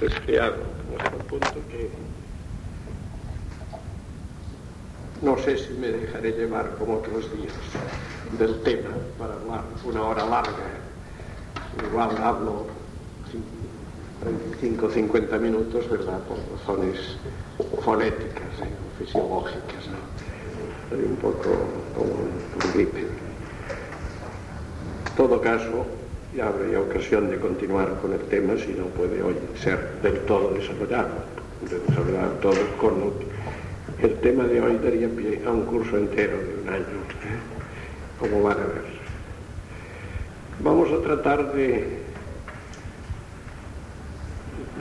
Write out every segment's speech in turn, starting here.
Resfriado, hasta el punto que no sé si me dejaré llevar como otros días del tema para hablar una hora larga. Igual hablo 35 o 50 minutos, ¿verdad? Por razones fonéticas, ¿eh? fisiológicas, ¿no? Soy un poco como un gripe. En todo caso, ya habría ocasión de continuar con el tema si no puede hoy ser del todo desarrollado, de desarrollar todo con el tema de hoy daría pie a un curso entero de un año, ¿eh? como van a ver. Vamos a tratar de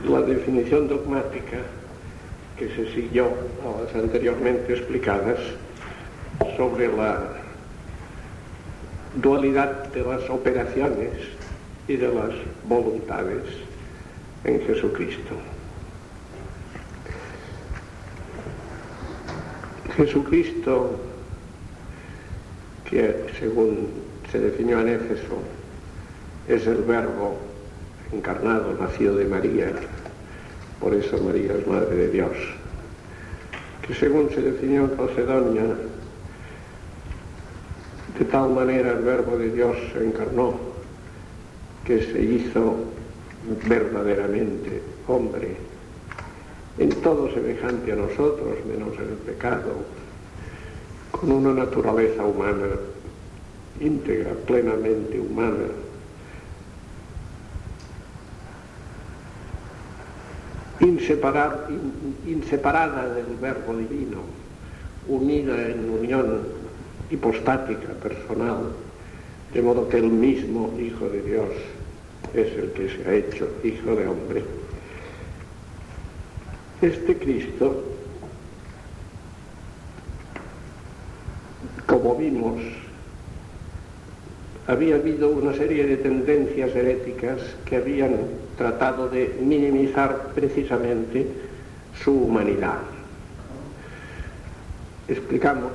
la definición dogmática que se siguió a las anteriormente explicadas sobre la dualidad de las operaciones y de las voluntades en Jesucristo. Jesucristo, que según se definió en Éfeso, es el verbo encarnado, nacido de María, por eso María es Madre de Dios, que según se definió en Calcedonia, de tal manera el verbo de Dios se encarnó, que se hizo verdaderamente hombre, en todo semejante a nosotros, menos en el pecado, con una naturaleza humana íntegra, plenamente humana, inseparada, inseparada del verbo divino, unida en unión hipostática, personal, de modo que el mismo Hijo de Dios es el que se ha hecho Hijo de hombre. Este Cristo, como vimos, había habido una serie de tendencias heréticas que habían tratado de minimizar precisamente su humanidad. Explicamos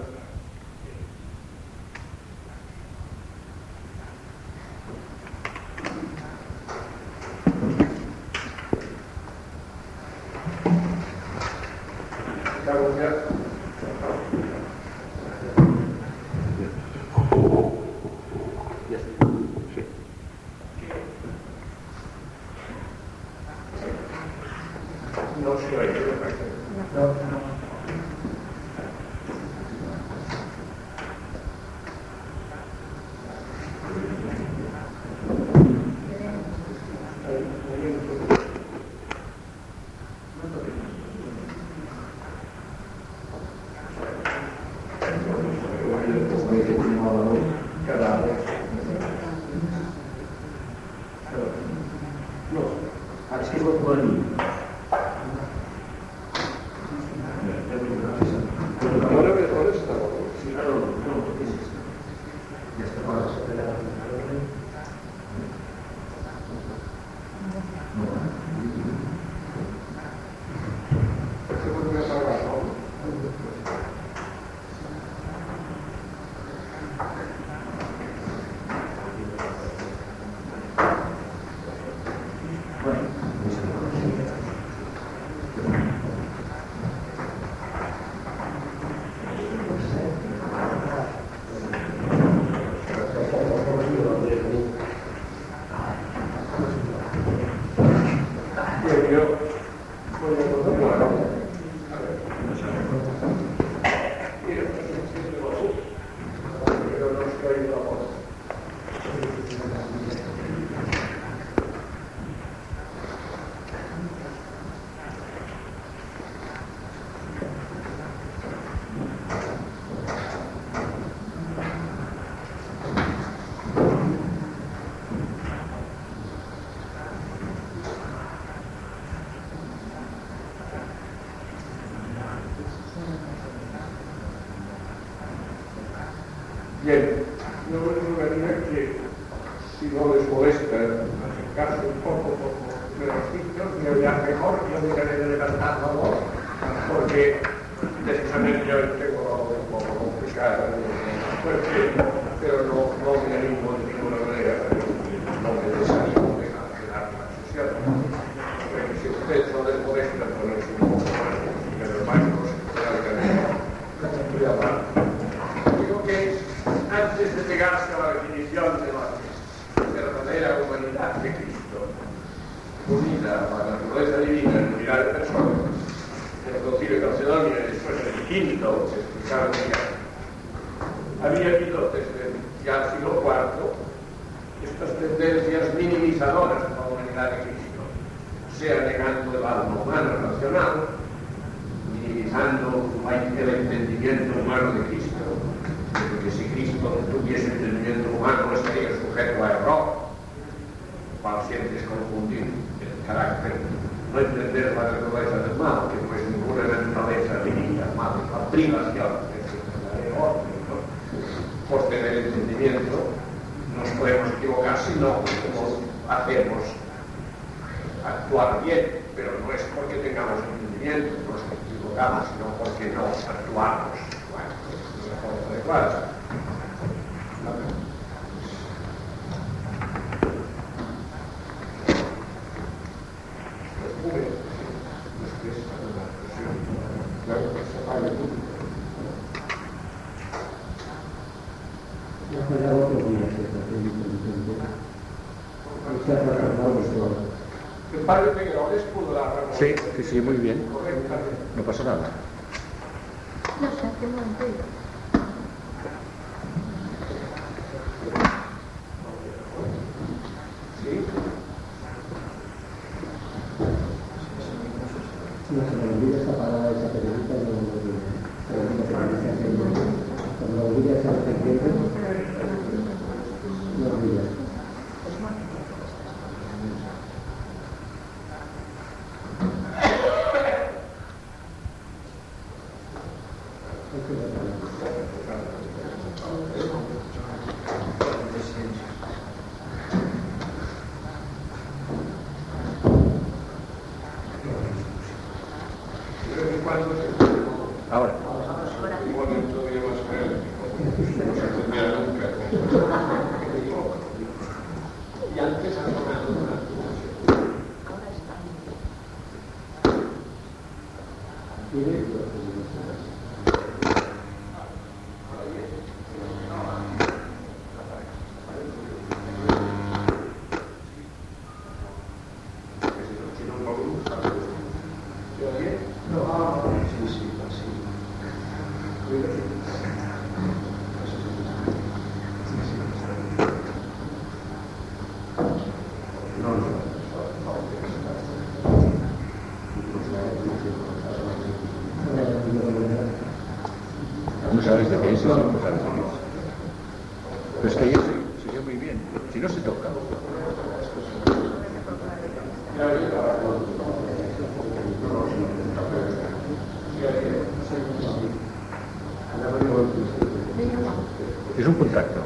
personal. es que se, se muy bien, si no se toca. Es un contacto.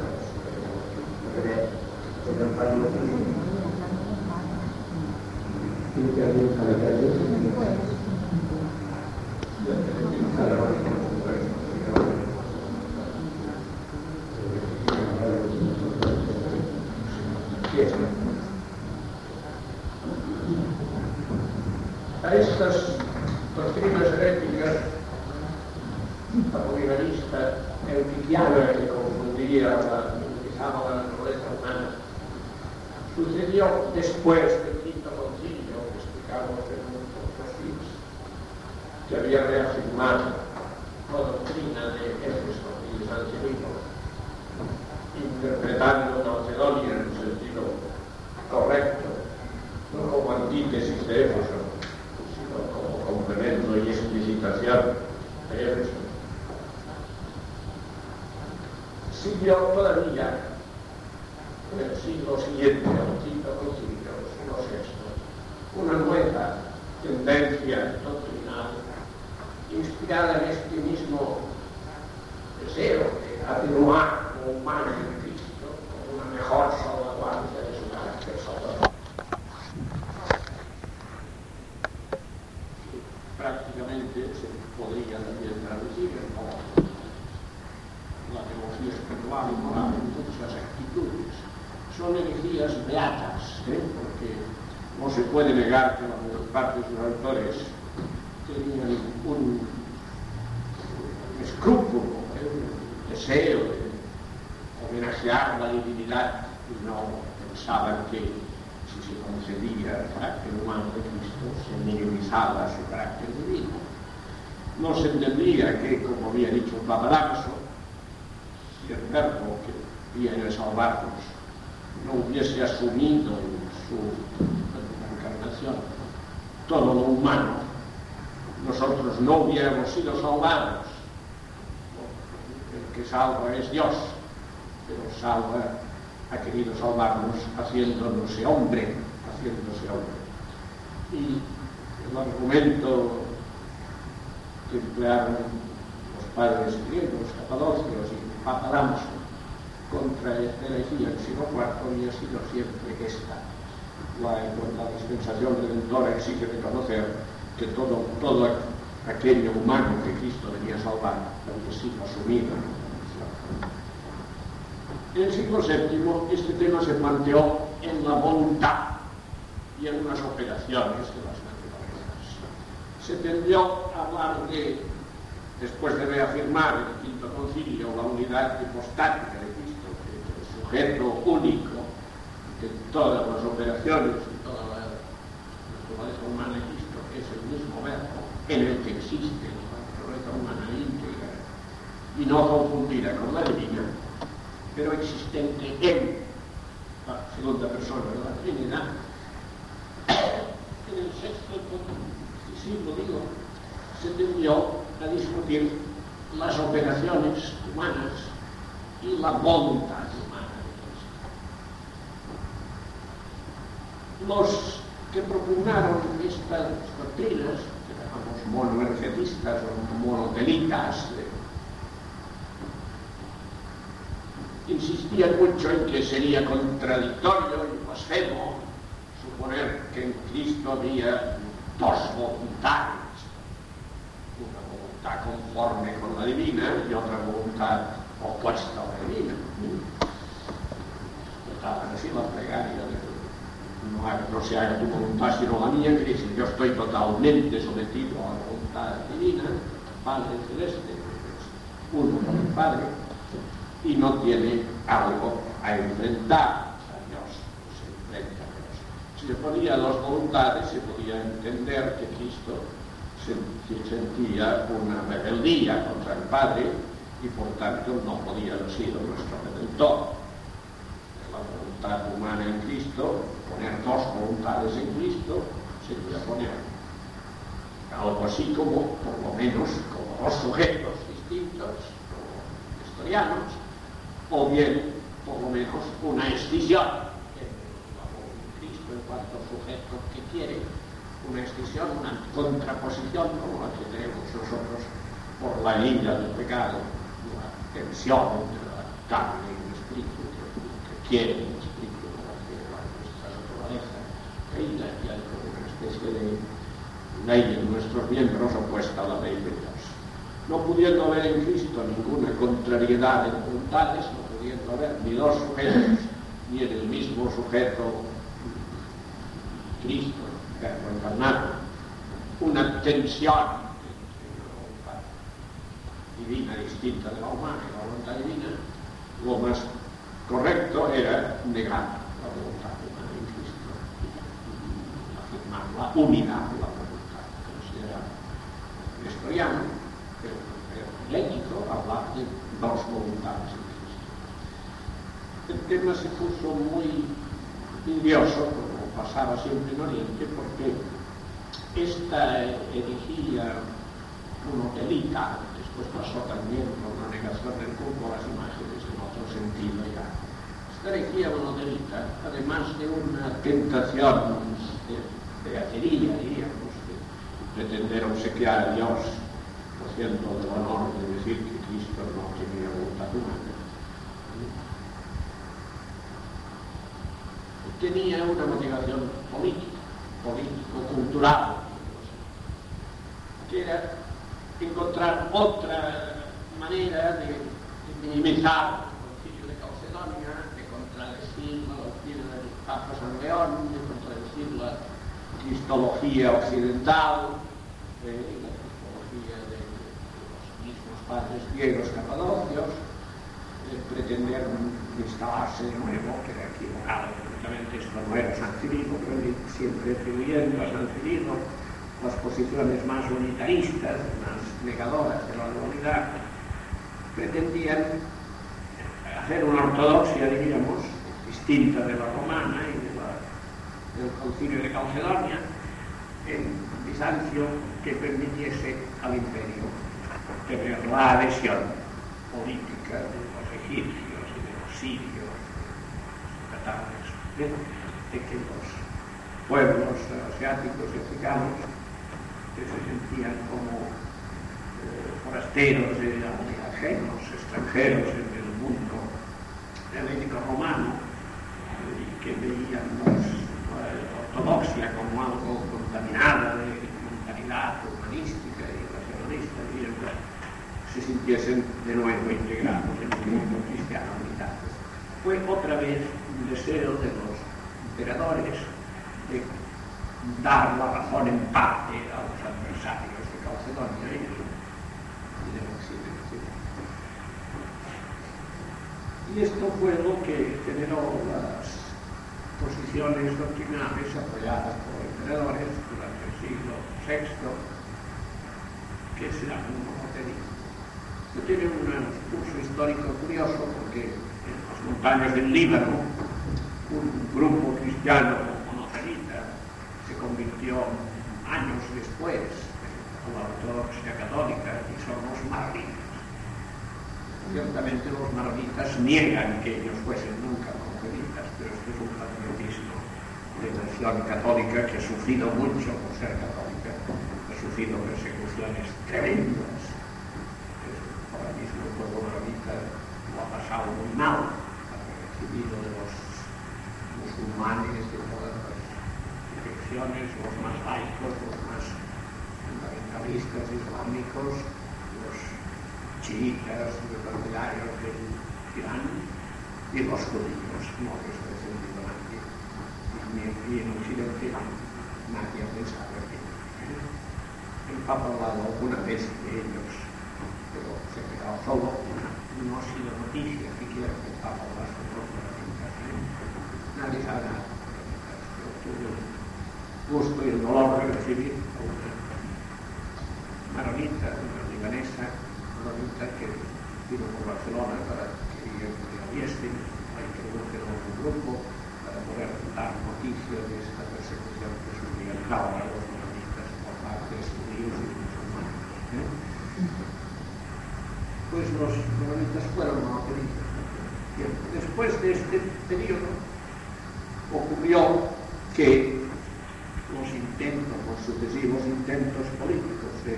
Nosotros no hubiéramos sido salvados. El que salva es Dios, pero salva, ha querido salvarnos haciéndonos hombre, haciéndose hombre. Y el argumento que emplearon los padres griegos, Capadocios y Papa contra esta herejía del siglo IV había sido siempre esta. La, la dispensación redentora exige reconocer que todo, todo aquello humano que Cristo venía a salvar había sido asumido en el siglo VII este tema se planteó en la voluntad y en unas operaciones de las naturalezas. Se tendió a hablar de, después de reafirmar en el quinto concilio la unidad hipostática de Cristo, que es el sujeto único de todas las operaciones y toda la naturaleza humana de Cristo, que es el mismo verbo el que existe la naturaleza humana íntegra y no confundida con la divina, pero existente en la segunda persona de la Trinidad, en el sexto siglo, digo, se tendió a discutir las operaciones humanas y la voluntad humana Los que propugnaron estas doctrinas, que llamamos monoergetistas o monotelitas, insistía mucho en que sería contradictorio y blasfemo suponer que en Cristo había dos voluntades, una voluntad conforme con la divina y otra voluntad opuesta a la divina. Estaban así la plegaria no, no, se haga tu voluntad sino la mía, que dice yo estoy totalmente sometido a la voluntad divina, Padre Celeste, uno con el Padre, y no tiene algo a enfrentar a Dios, se enfrenta a Dios. Si se ponía dos voluntades, se podía entender que Cristo se, sentía una rebeldía contra el Padre y por tanto no podía haber sido nuestro redentor. La voluntad humana en Cristo, poner dos voluntades en Cristo, sería poner algo así como, por lo menos, como dos sujetos distintos, como historianos, o bien, por lo menos, una escisión. Entre Cristo en cuanto sujeto que quiere, una escisión, una contraposición como la que tenemos nosotros por la línea del pecado, la tensión entre la carne y el espíritu que, que quiere el espíritu para que nuestra naturaleza caída y hay como una especie de ley en nuestros miembros opuesta a la ley de Dios. No pudiendo haber en Cristo ninguna contrariedad en voluntades, pudiendo haber ni dos sujetos, ni en el mismo sujeto Cristo, verbo encarnado, una tensión divina distinta de la humana y la voluntad divina, lo más correcto era negar la voluntad humana en Cristo y afirmar la unidad de la voluntad, considerar nestoriano, pero, ético hablar de dos voluntades el tema se puso muy indioso, como pasaba siempre en Oriente, porque esta herejía monotelita, después pasó también por la negación del culto a las imágenes en otro sentido ya. Esta herejía monotelita, además de una tentación beatería, diríamos, de pretender obsequiar a Dios haciendo del honor de decir que Cristo no tenía voluntad humana, Tenía una motivación política, político-cultural, que era encontrar otra manera de, de minimizar el concilio de Calcedonia, de contradecir la doctrina del Papa San León, de contradecir la cristología occidental, eh, la cristología de, los mismos padres griegos capadocios, eh, pretender instalarse de nuevo, que era equivocado completamente, esto no era San Cirilo, pero siempre atribuyendo a San Cirilo las posiciones más unitaristas, más negadoras de la dualidad, pretendían hacer una ortodoxia, diríamos, distinta de la romana del concilio de Calcedonia, en Bizancio que permitiese al imperio tener la adhesión política de los egipcios y de los sirios, de los catalanes, de, que los pueblos asiáticos y africanos que se sentían como eh, forasteros de ajenos, extranjeros en el mundo helénico romano y que veían los, la algo contaminada de mentalidad humanística y racionalista y se sintiesen de nuevo integrados en el mundo cristiano militar. Fue otra vez un deseo de los emperadores de dar la razón en parte a los adversarios de Calcedonia y, del occidente. Y esto fue lo que generó las posiciones doctrinales apoyadas por emperadores durante el siglo VI, que como te digo. Esto tiene un curso histórico curioso porque en las montañas del Líbano, un grupo cristiano monocelita se convirtió años después en la ortodoxia católica y son los maronitas. Ciertamente los maronitas niegan que ellos fuesen nunca monocelitas, pero esto es un patriotismo católica que ha sufrido mucho por ser católica, ha sufrido persecuciones tremendas. Ahora mismo el pueblo lo ha pasado muy mal, ha recibido de los musulmanes de todas las direcciones, los más laicos, los más fundamentalistas islámicos, los chiitas, los partidarios del Irán y los judíos, no les ha defendido nadie. Y en Occidente nadie ha pensado en ello. El Papa ha hablado alguna vez de ellos, pero se ha quedado solo, no ha sido noticia siquiera que el Papa hablase de los maronitas. Nadie sabe nada. Yo tuve el gusto y el dolor de recibir que los intentos, los sucesivos intentos políticos de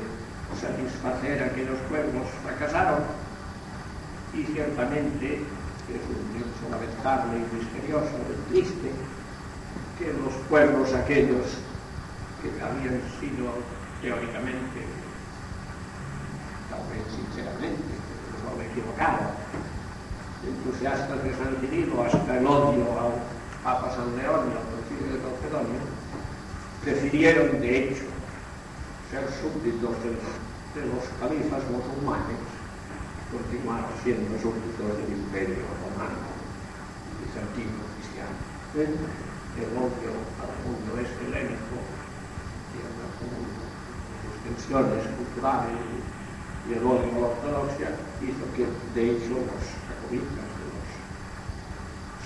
satisfacer a aquellos pueblos fracasaron y ciertamente es un hecho lamentable y misterioso y triste que los pueblos aquellos cristiano. El odio al mundo este helénico y a la sus tensiones culturales y odio a la ortodoxia hizo que de hecho los jacobitas, de los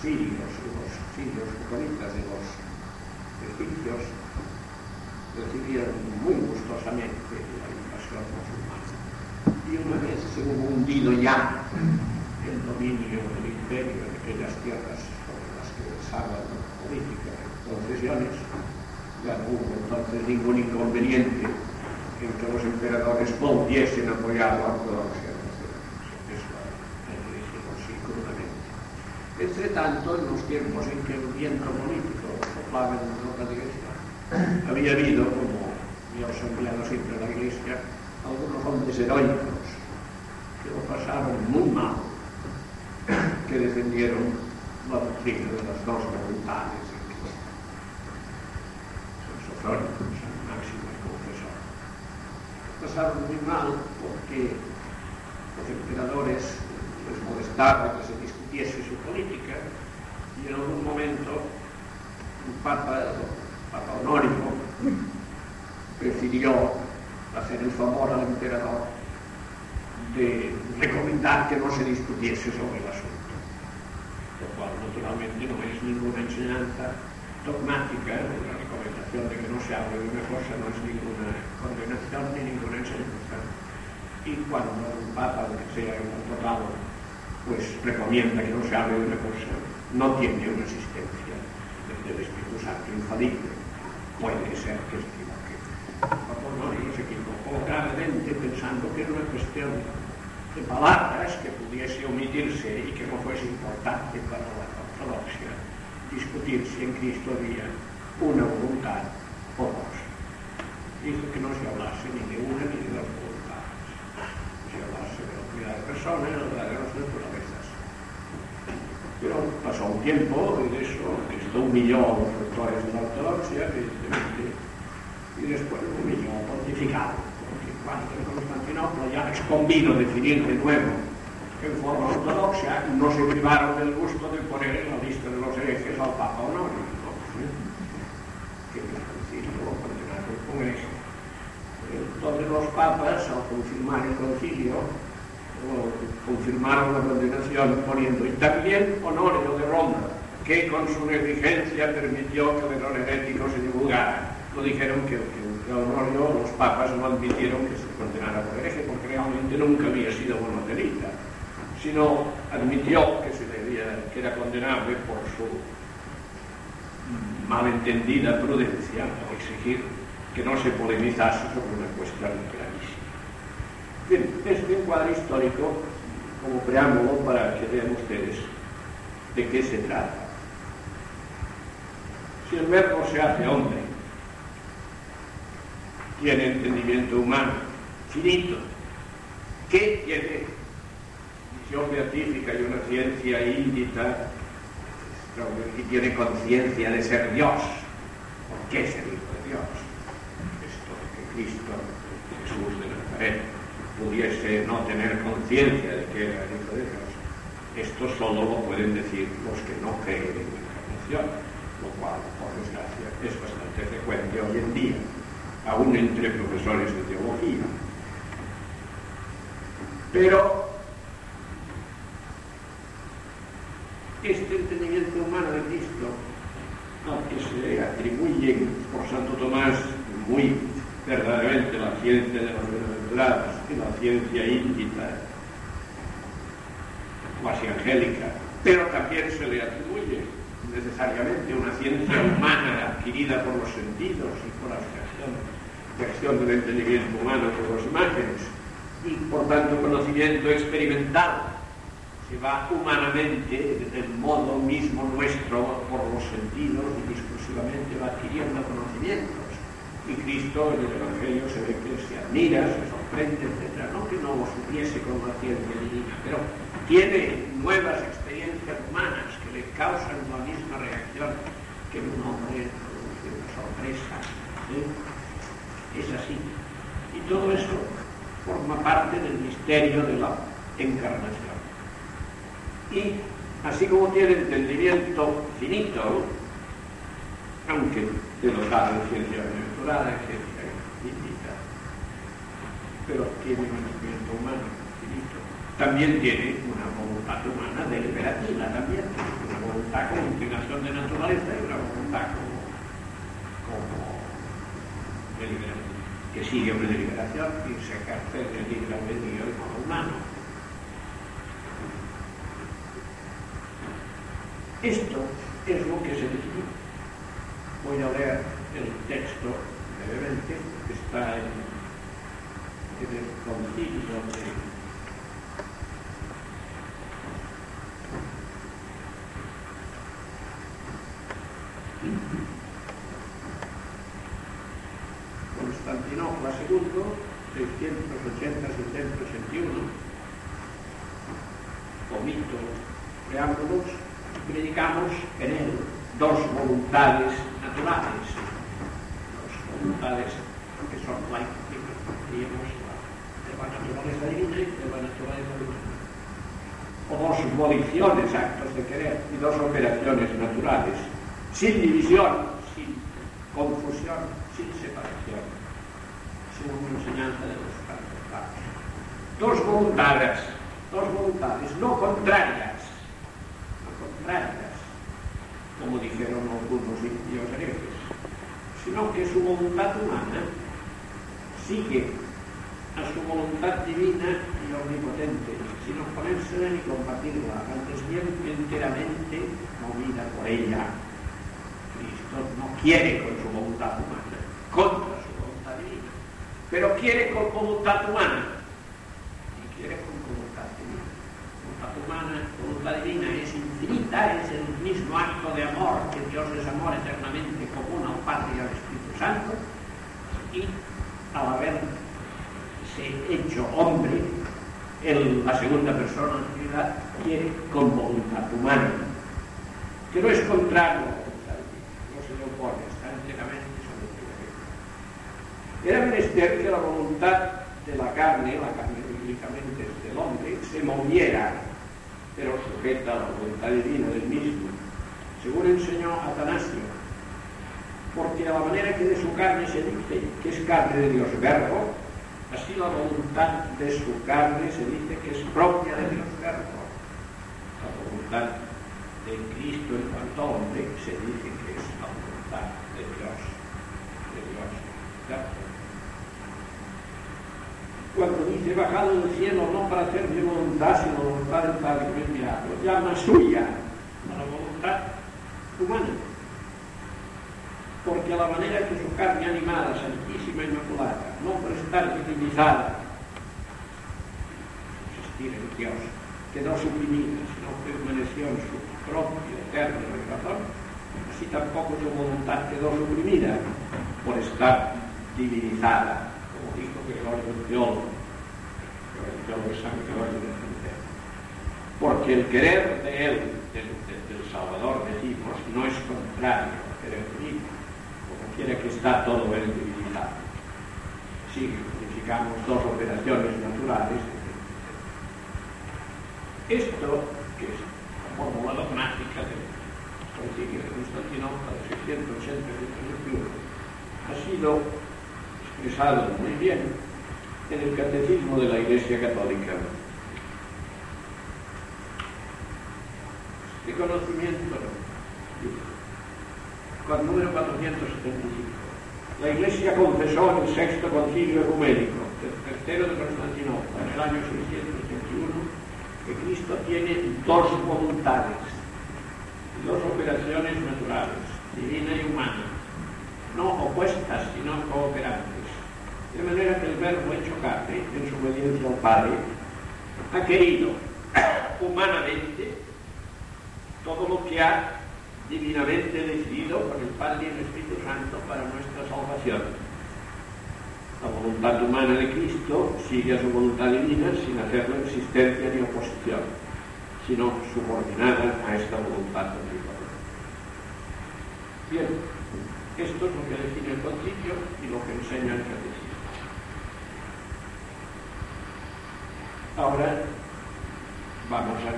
sirios, de los sirios jacobitas, de los egipcios, recibieron muy gustosamente la invasión musulmana. Y una vez se hubo hundido ya el dominio del imperio en aquellas tierras sábado política por regiones, ya no hubo entonces ningún inconveniente en que los emperadores volviesen a apoiar a ortodoxia eso lo dije crudamente. entre tanto en los tiempos en que el viento político soplaba en la iglesia había habido como me ha soñado siempre la iglesia algunos hombres heroicos que lo pasaron muy mal que defendieron la doctrina de las dos voluntades en Cristo. San Máximo el Confesor. Pasaron muy mal porque los emperadores les molestaba que se discutiese su política y en algún momento un papa, Papa Honorio, prefirió hacer el favor al emperador de recomendar que no se discutiese sobre el asunto, lo cual naturalmente no es ninguna enseñanza dogmática, la recomendación de que no se hable de una cosa no es ninguna condenación ni ninguna enseñanza. Y cuando un papa, que sea un total, pues recomienda que no se hable de una cosa, no tiene una asistencia del Espíritu Santo infalible. Puede ser que equivoque. no se equivocó gravemente pensando que era una cuestión palabras que pudiese omitirse y que no fuese importante para la ortodoxia discutir si en Cristo había una voluntad o dos. Dijo que no se hablase ni de una ni de dos voluntades. Se hablase de la unidad de personas, de la de las naturalezas. Pero pasó un tiempo y de eso, esto humilló a los autores de la ortodoxia, evidentemente, y después humilló pontificado, en Constantinopla ya les convino definir de nuevo en forma ortodoxa, no se privaron del gusto de poner en la lista de los herejes al Papa Honorio. Entonces los papas, al confirmar el concilio, confirmaron la condenación poniendo, y también Honorio de Roma, que con su negligencia permitió que el error herético se divulgara. Lo dijeron que, que Honorio, los papas no admitieron que se condenara por hereje, porque realmente nunca había sido monotelita sino admitió que, se debía, que era condenable por su malentendida prudencia al exigir que no se polemizase sobre una cuestión gravísima. Bien, un cuadro histórico como preámbulo para que vean ustedes de qué se trata. Si el verbo se hace hombre, tiene entendimiento humano, finito, ¿qué tiene visión beatífica y una ciencia índita y tiene conciencia de ser Dios. ¿Por qué ser hijo de Dios? Esto de que Cristo, Jesús de Nazaret, pudiese no tener conciencia de que era el hijo de Dios. Esto solo lo pueden decir los que no creen en la encarnación, lo cual, por desgracia, es bastante frecuente hoy en día, aún entre profesores de teología. Pero este entendimiento humano de Cristo, al que se atribuyen por Santo Tomás muy verdaderamente la ciencia de los bienaventurados y la ciencia íntita, cuasi angélica, pero también se le atribuye necesariamente una ciencia humana adquirida por los sentidos y por la acción del entendimiento humano por las imágenes y por tanto conocimiento experimental se va humanamente, del modo mismo nuestro, por los sentidos y discursivamente va adquiriendo conocimientos. Y Cristo en el Evangelio se ve que se admira, se sorprende, etc. No que no supiese con la ciencia divina, pero tiene nuevas experiencias humanas que le causan la misma reacción que un hombre produce una sorpresa. ¿eh? Es así. Y todo eso forma parte del misterio de la encarnación. Y así como tiene entendimiento finito, aunque de dotado de ciencia natural, que indica, pero tiene un entendimiento humano finito. También tiene una voluntad humana deliberativa, también una voluntad como inclinación de naturaleza y una voluntad como, deliberación, que sigue una deliberación y se ejerce el libre albedrío de modo humano. Esto es lo que se dice. Voy a leer el texto brevemente, que está en, en el concilio de Constantinopla II, 680-681, omito preámbulos, predicamos en él dos voluntades naturales, dos voluntades que son laicas, diríamos, de la naturaleza divina y de la naturaleza humana. O dos voliciones, actos de querer, y dos operaciones naturales, sin división, sin confusión, sin separación, según la enseñanza de los santos Dos voluntades, dos voluntades, no contrarias, no contrarias, como dijeron algunos indios herejes, sino que su voluntad humana sigue a su voluntad divina y omnipotente, sin oponérsela ni compartirla, antes bien enteramente movida por ella. Cristo no quiere con su voluntad humana, contra su voluntad divina, pero quiere con voluntad humana. Y quiere con voluntad divina. Voluntad humana, voluntad divina es infinita, es el mismo acto de amor que Dios es amor eternamente común al Padre y al Espíritu Santo. Y al haberse hecho hombre, la segunda persona de la quiere con voluntad humana, que no es contrario a la voluntad divina, no se le Era menester que la voluntad de la carne, la carne bíblicamente es del hombre, se moviera, pero sujeta a la voluntad divina del mismo, según enseñó Atanasio, porque a la manera que de su carne se dice que es carne de Dios verbo, así la voluntad de su carne se dice que es propia de Dios verbo. La voluntad de Cristo en cuanto hombre se dice que es la voluntad de Dios, de Dios verbo. Cuando dice bajado del cielo no para hacer mi voluntad, sino voluntad del Padre que me enviado, llama suya a la voluntad humana. Porque a la manera que su carne animada, santísima y inmaculada, no por estar divinizada, existir en Dios, quedó suprimida, sino permaneció en su propio eterno razón, así tampoco su voluntad quedó suprimida por estar divinizada, el teólogo de San Gregorio de Centeno. Porque el querer de él, del, Salvador, decimos, no es contrario al querer divino quiere que está todo en divinidad. Si verificamos dos operaciones naturales, esto, que es la fórmula dogmática del concilio de Constantinopla de 681, ha sido expresado muy bien en el catecismo de la Iglesia Católica. Este conocimiento con número 475. La Iglesia confesó en el sexto concilio ecuménico, tercero de Constantinopla, en el año 681, que Cristo tiene dos voluntades, dos operaciones naturales, divina y humana, no opuestas, sino cooperantes. Verbo hecho carne, en su obediencia al Padre, ha querido humanamente todo lo que ha divinamente decidido por el Padre y el Espíritu Santo para nuestra salvación. La voluntad humana de Cristo sigue a su voluntad divina sin hacerle existencia ni oposición, sino subordinada a esta voluntad omnipotente. Bien, esto es lo que define el concilio y lo que enseña el catecismo. Ahora vamos a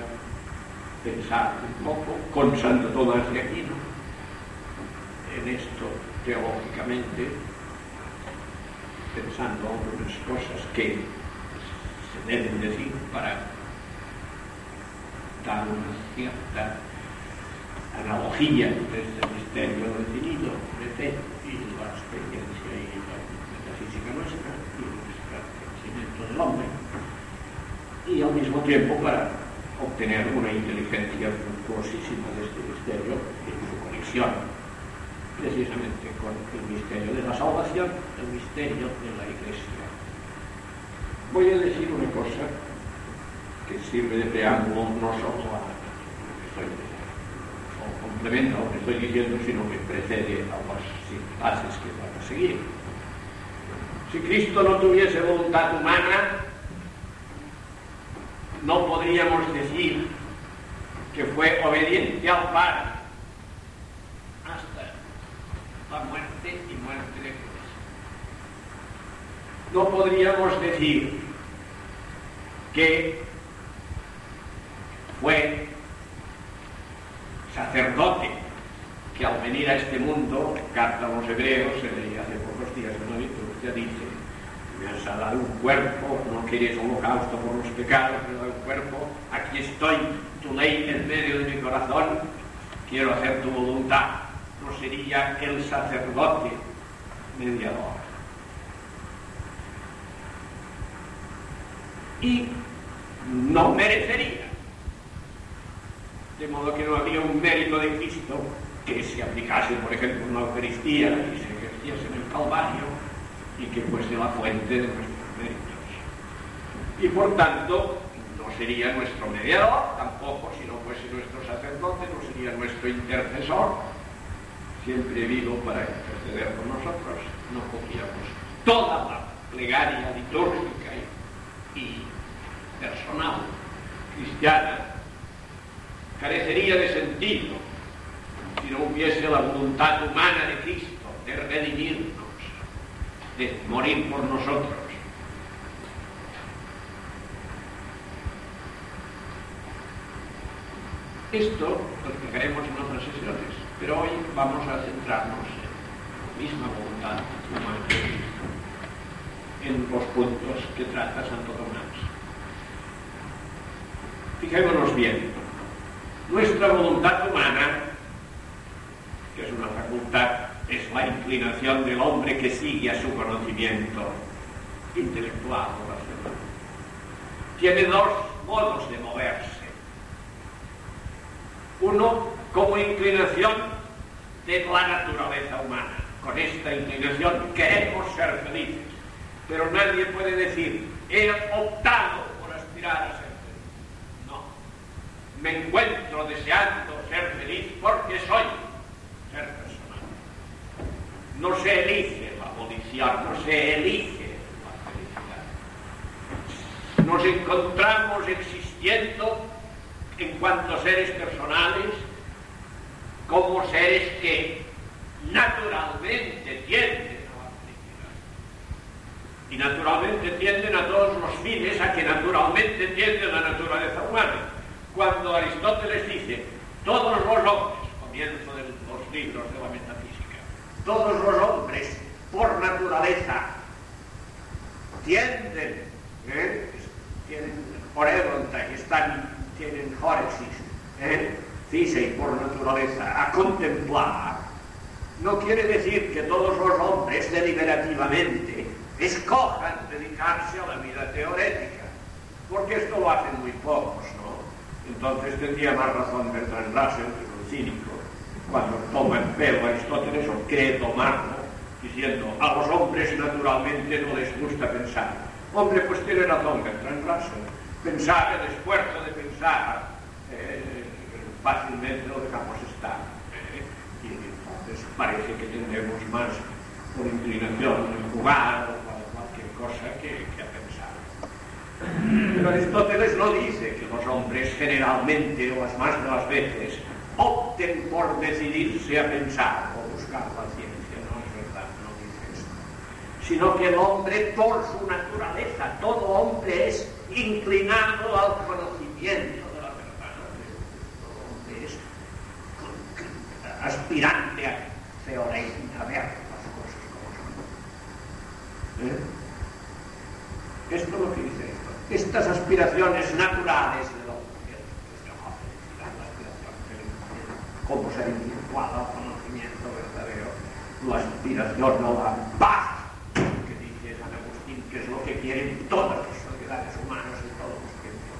pensar un poco con Santo Tomás de Aquino en esto teológicamente, pensando algunas cosas que se deben decir para dar una cierta analogía entre este misterio definido de fe y la experiencia y la metafísica nuestra y nuestro conocimiento del hombre y al mismo tiempo para obtener una inteligencia fructuosísima de este misterio en su conexión precisamente con el misterio de la salvación, el misterio de la Iglesia. Voy a decir una cosa que sirve de preámbulo no solo a lo que estoy o lo que estoy diciendo, sino que precede a las bases que van a seguir. Si Cristo no tuviese voluntad humana, no podríamos decir que fue obediente al Padre hasta la muerte y muerte de cruz. No podríamos decir que fue sacerdote que al venir a este mundo, carta a los hebreos, se leía hace pocos días en la liturgia, dice, me has dado un cuerpo, no quieres holocausto por los pecados, me dado un cuerpo, aquí estoy, tu ley en medio de mi corazón, quiero hacer tu voluntad. No sería el sacerdote mediador. Y no merecería. De modo que no había un mérito de Cristo que se aplicase, por ejemplo, en la Eucaristía y se ejerciese en el Calvario y que fuese la fuente de nuestros méritos. Y por tanto, no sería nuestro mediador, tampoco si no fuese nuestro sacerdote, no sería nuestro intercesor, siempre vivo para interceder por nosotros, no podríamos toda la plegaria litúrgica y personal cristiana. Carecería de sentido si no hubiese la voluntad humana de Cristo de redimirnos, de morir por nosotros. Esto lo explicaremos en otras sesiones, pero hoy vamos a centrarnos en la misma voluntad humana en los puntos que trata Santo Tomás. Fijémonos bien, nuestra voluntad humana, que es una facultad, es la inclinación del hombre que sigue a su conocimiento intelectual o racional. Tiene dos modos de moverse. Uno como inclinación de la naturaleza humana. Con esta inclinación queremos ser felices. Pero nadie puede decir, he optado por aspirar a ser feliz. No. Me encuentro deseando ser feliz porque soy. No se elige la abolición, no se elige la felicidad. Nos encontramos existiendo en cuanto a seres personales, como seres que naturalmente tienden a la felicidad. Y naturalmente tienden a todos los fines a que naturalmente tiende la naturaleza humana. Cuando Aristóteles dice, todos los hombres, comienzo de los libros de la metafísica, todos los hombres, por naturaleza, tienden, ¿eh? tienen por están tienen Jóresis, ¿eh? y por naturaleza, a contemplar, no quiere decir que todos los hombres deliberativamente escojan dedicarse a la vida teorética, porque esto lo hacen muy pocos, ¿no? Entonces tendría más razón Bertrand Russell, que es un cínico, cuando toma en pelo Aristóteles o cree tomarlo, diciendo, a los hombres naturalmente no les gusta pensar. Hombre, pues tiene razón Bertrand Russell pensar, el esfuerzo de pensar, eh, fácilmente lo dejamos estar. Eh, y entonces parece que tendremos más por inclinación en jugar o para cualquier cosa que, que a pensar. Pero Aristóteles no dice que los hombres generalmente o las más de las veces opten por decidirse a pensar o buscar la ciencia, no es verdad, no dice esto. Sino que el hombre por su naturaleza, todo hombre es inclinado al conocimiento de la verdad. Es aspirante a teoría, a ver las cosas como son. ¿Eh? Esto es lo que dice esto. Estas aspiraciones naturales del hombre, como ser intelectual al conocimiento verdadero, la aspiración a la paz, que dice San Agustín, que es lo que quieren todas las sociedades humanas en todos los tiempos.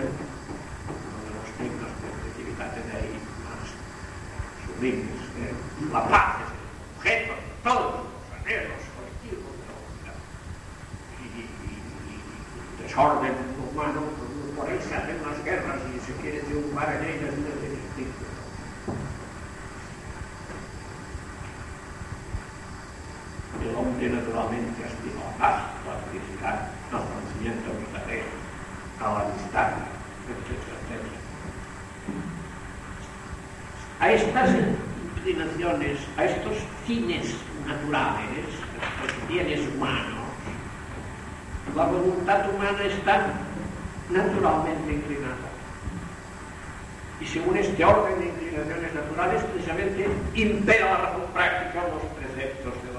¿Eh? Uno de los signos de objetividad de ahí más sublimes. ¿eh? La paz es el objeto de todos los anhelos colectivos de la humanidad. Y, y, y, y desorden humano, por ahí se hacen las guerras y se quiere triunfar en ellas desde el hombre naturalmente aspira a la felicidad, al conocimiento verdadero, a la amistad, etcétera. A estas inclinaciones, a estos fines naturales, estos bienes humanos, la voluntad humana está naturalmente inclinada. Y según este orden de inclinaciones naturales, precisamente impera la razón práctica los preceptos de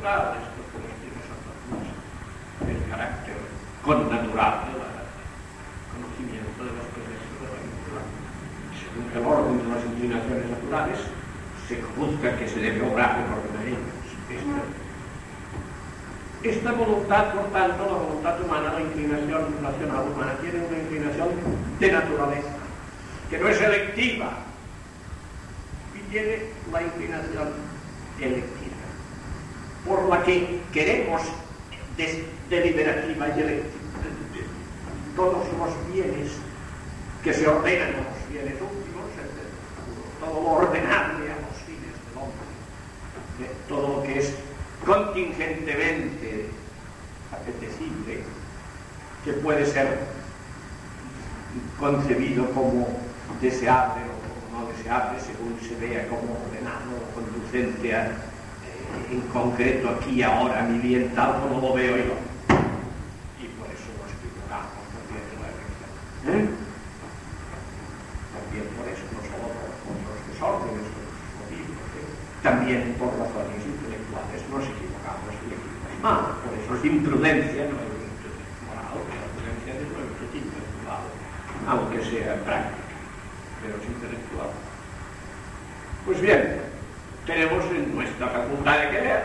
natural, esto que nos tiene Santa Cruz, el carácter connatural de la conocimiento de los preceptos de la natural. Según el orden de las inclinaciones naturales, se juzga que se debe obrar orden a ellas. Esta, voluntad, por tanto, la voluntad humana, la inclinación racional humana, tiene una inclinación de naturaleza que no es electiva, y tiene la inclinación electiva, por la que queremos deliberativa y electiva todos los bienes que se ordenan a los bienes últimos, todo lo ordenable a los fines del hombre, todo lo que es contingentemente apetecible, que puede ser concebido como deseable o no deseable, según se vea como ordenado o conducente a, en concreto aquí, ahora, mi bien tal como lo veo yo. Y por eso nos equivocamos también religión. ¿Eh? También por eso, no solo por, por los desórdenes, por ¿eh? también por razones intelectuales nos equivocamos y equivocamos mal. Por eso es imprudencia, no es moral, la prudencia es nuestro intelectual, aunque sea práctica pero es intelectual. Pues bien, tenemos en nuestra facultad de querer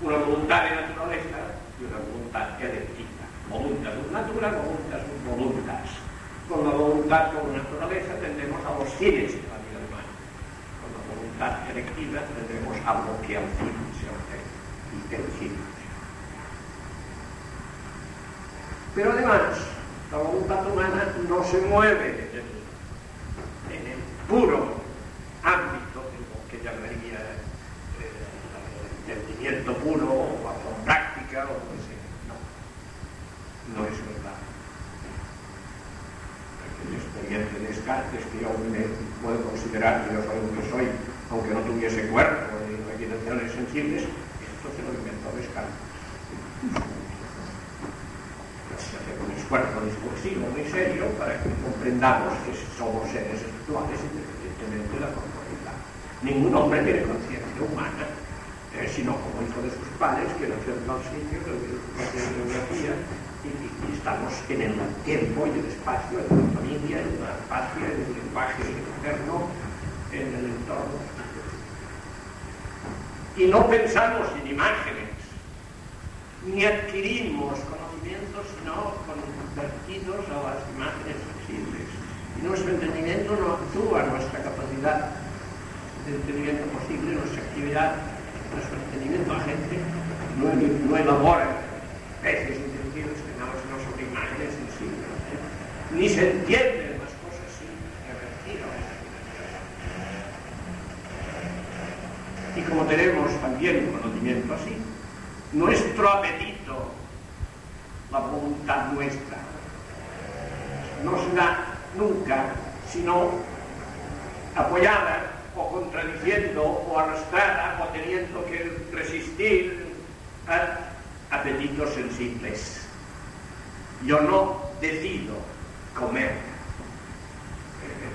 una voluntad de naturaleza y una voluntad electiva. Voluntas natura, voluntas voluntas. Con la voluntad como naturaleza tendremos a los fines de la vida humana. Con la voluntad electiva tendremos a lo que al fin se y elegimos. Pero además, la voluntad humana no se mueve puro ámbito de lo que llamaría eh, el entendimiento puro o razón práctica o lo que sea. No, no es verdad. Aquel expediente de Descartes que yo me puedo considerar que yo soy lo que soy, aunque no tuviese cuerpo ni imaginaciones sensibles, esto se lo inventó Descartes se hace un esfuerzo discursivo muy serio para que comprendamos que somos seres espirituales independientemente de la corporalidad. Ningún hombre tiene conciencia humana, eh, sino como hijo de sus padres, que nació en tal sitio, de su geografía, estamos en el tiempo y el espacio, en la familia, en la patria, en el lenguaje interno, en el entorno. Y no pensamos en imágenes, ni adquirimos conocimientos, sino convertidos a las imágenes visibles. Y nuestro entendimiento no actúa, nuestra capacidad de entendimiento posible, nuestra actividad, nuestro entendimiento agente, no, no elabora especies inteligentes que nada sino sobre imágenes sensibles. ¿eh? Ni se entienden las cosas sin revertir a la Y como tenemos también conocimiento así, nuestro apetito, la voluntad nuestra, no será nunca sino apoyada o contradiciendo o arrastrada o teniendo que resistir a apetitos sensibles. Yo no decido comer eh,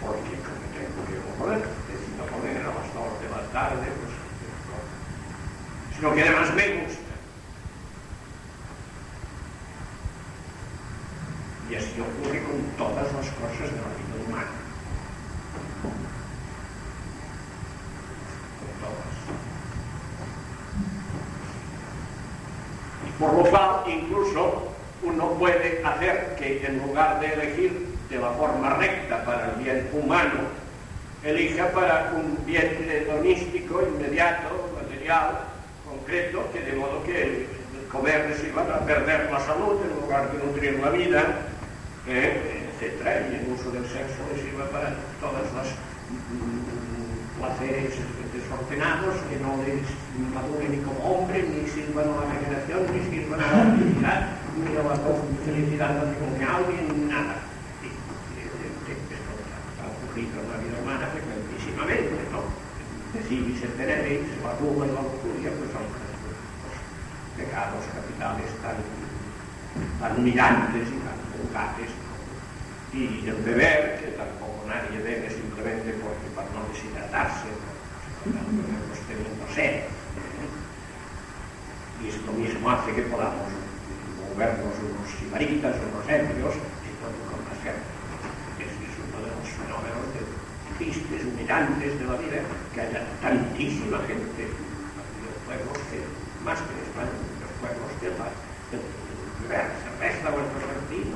porque como tengo que comer, decido comer a las dos de la tarde, pues sino que además me gusta. Y así ocurre con todas las cosas de la vida humana. Con todas. Por lo cual, incluso uno puede hacer que en lugar de elegir de la forma recta para el bien humano, elija para un bien hedonístico, inmediato, material, concreto, que de modo que el comer les iba a perder la salud en lugar de nutrir la vida, eh, etc. Y el uso del sexo les iba para todas las mm, placeres desordenados que no les maduren ni como hombre, ni sirvan a la regeneración, ni sirvan a la actividad, ni a la felicidad matrimonial, ni nada. Y, esto ha ocurrido en la vida humana frecuentísimamente, ¿no? Decibis et tenereis, la gula y la lujuria, pues son los pecados capitales tan, tan mirantes y tan vulgares, ¿no? Y el beber, que tampoco nadie bebe simplemente porque para no deshidratarse, pues teniendo sed. Y esto mismo hace que podamos movernos unos sibaritas, unos ebrios, y todo con la sed. Este es uno de los fenómenos de tristes, humillantes de la vida, que haya tantísima gente en los pueblos que, más que en España, en los pueblos que la, el, beber cerveza o el convertido,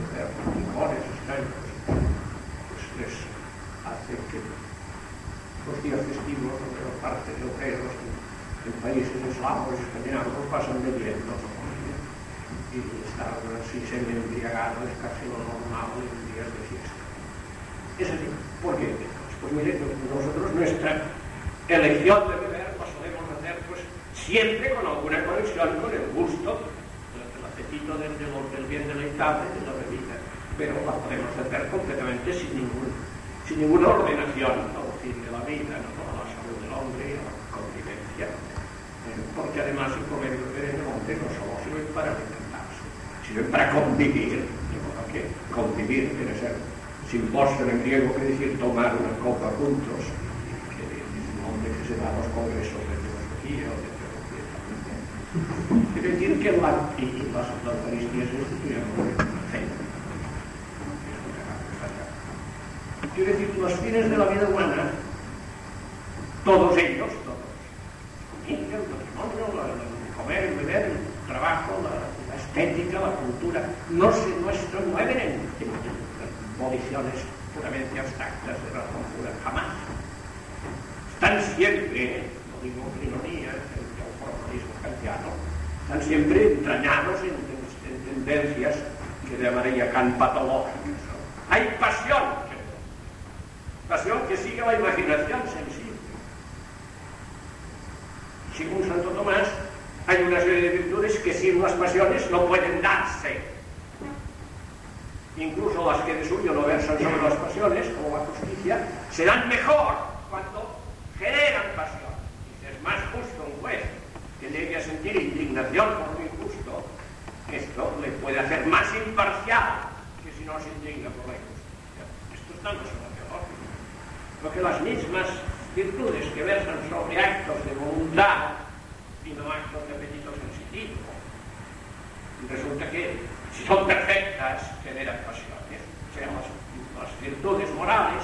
beber licores extraños, pues les hace que los días festivos de la parte de obreros en países eslavos y escandinavos pasan bebiendo y estar así semi embriagado es casi lo normal en días de fiesta. Es así. ¿Por qué? Pues mire, nosotros nuestra elección de beber la solemos hacer pues siempre con alguna conexión con el gusto, el apetito del, del bien deleitable de la bebida, pero la podemos hacer completamente sin, ningún, sin ninguna ordenación al fin de la vida, ¿no? a la salud del hombre porque además el y en el hombre no solo sirve para alimentarse, sirve para convivir, de que convivir quiere ser simposio en griego quiere decir tomar una copa juntos, que es un nombre que se da a los congresos de filosofía o de teología. Quiere decir que la, y las Eucaristías una fe. Quiere decir los fines de la vida humana, todos ellos, todos, la familia, el matrimonio, la, el comer, el beber, el trabajo, la, la estética, la cultura, no se, no se mueven en, voliciones puramente abstractas de razón pura, jamás. Están siempre, lo digo ironía, el, formalismo kantiano, están siempre entrañados en, en, en tendencias que llamaría Kant patológicas. ¿no? Hay pasión, pasión que sigue la imaginación sensible. Según Santo Tomás, hay una serie de virtudes que sin las pasiones no pueden darse incluso las que de suyo no versan sobre las pasiones, como la justicia, serán mejor cuando generan pasión. Es más justo un juez que llegue a sentir indignación por lo injusto, esto le puede hacer más imparcial que si no se indigna por la injusticia. Esto está en la teológica. Porque las mismas virtudes que versan sobre actos de voluntad y no actos de apetito sensitivo, resulta que si son perfectas, generan pasiones. O sea, las, las, virtudes morales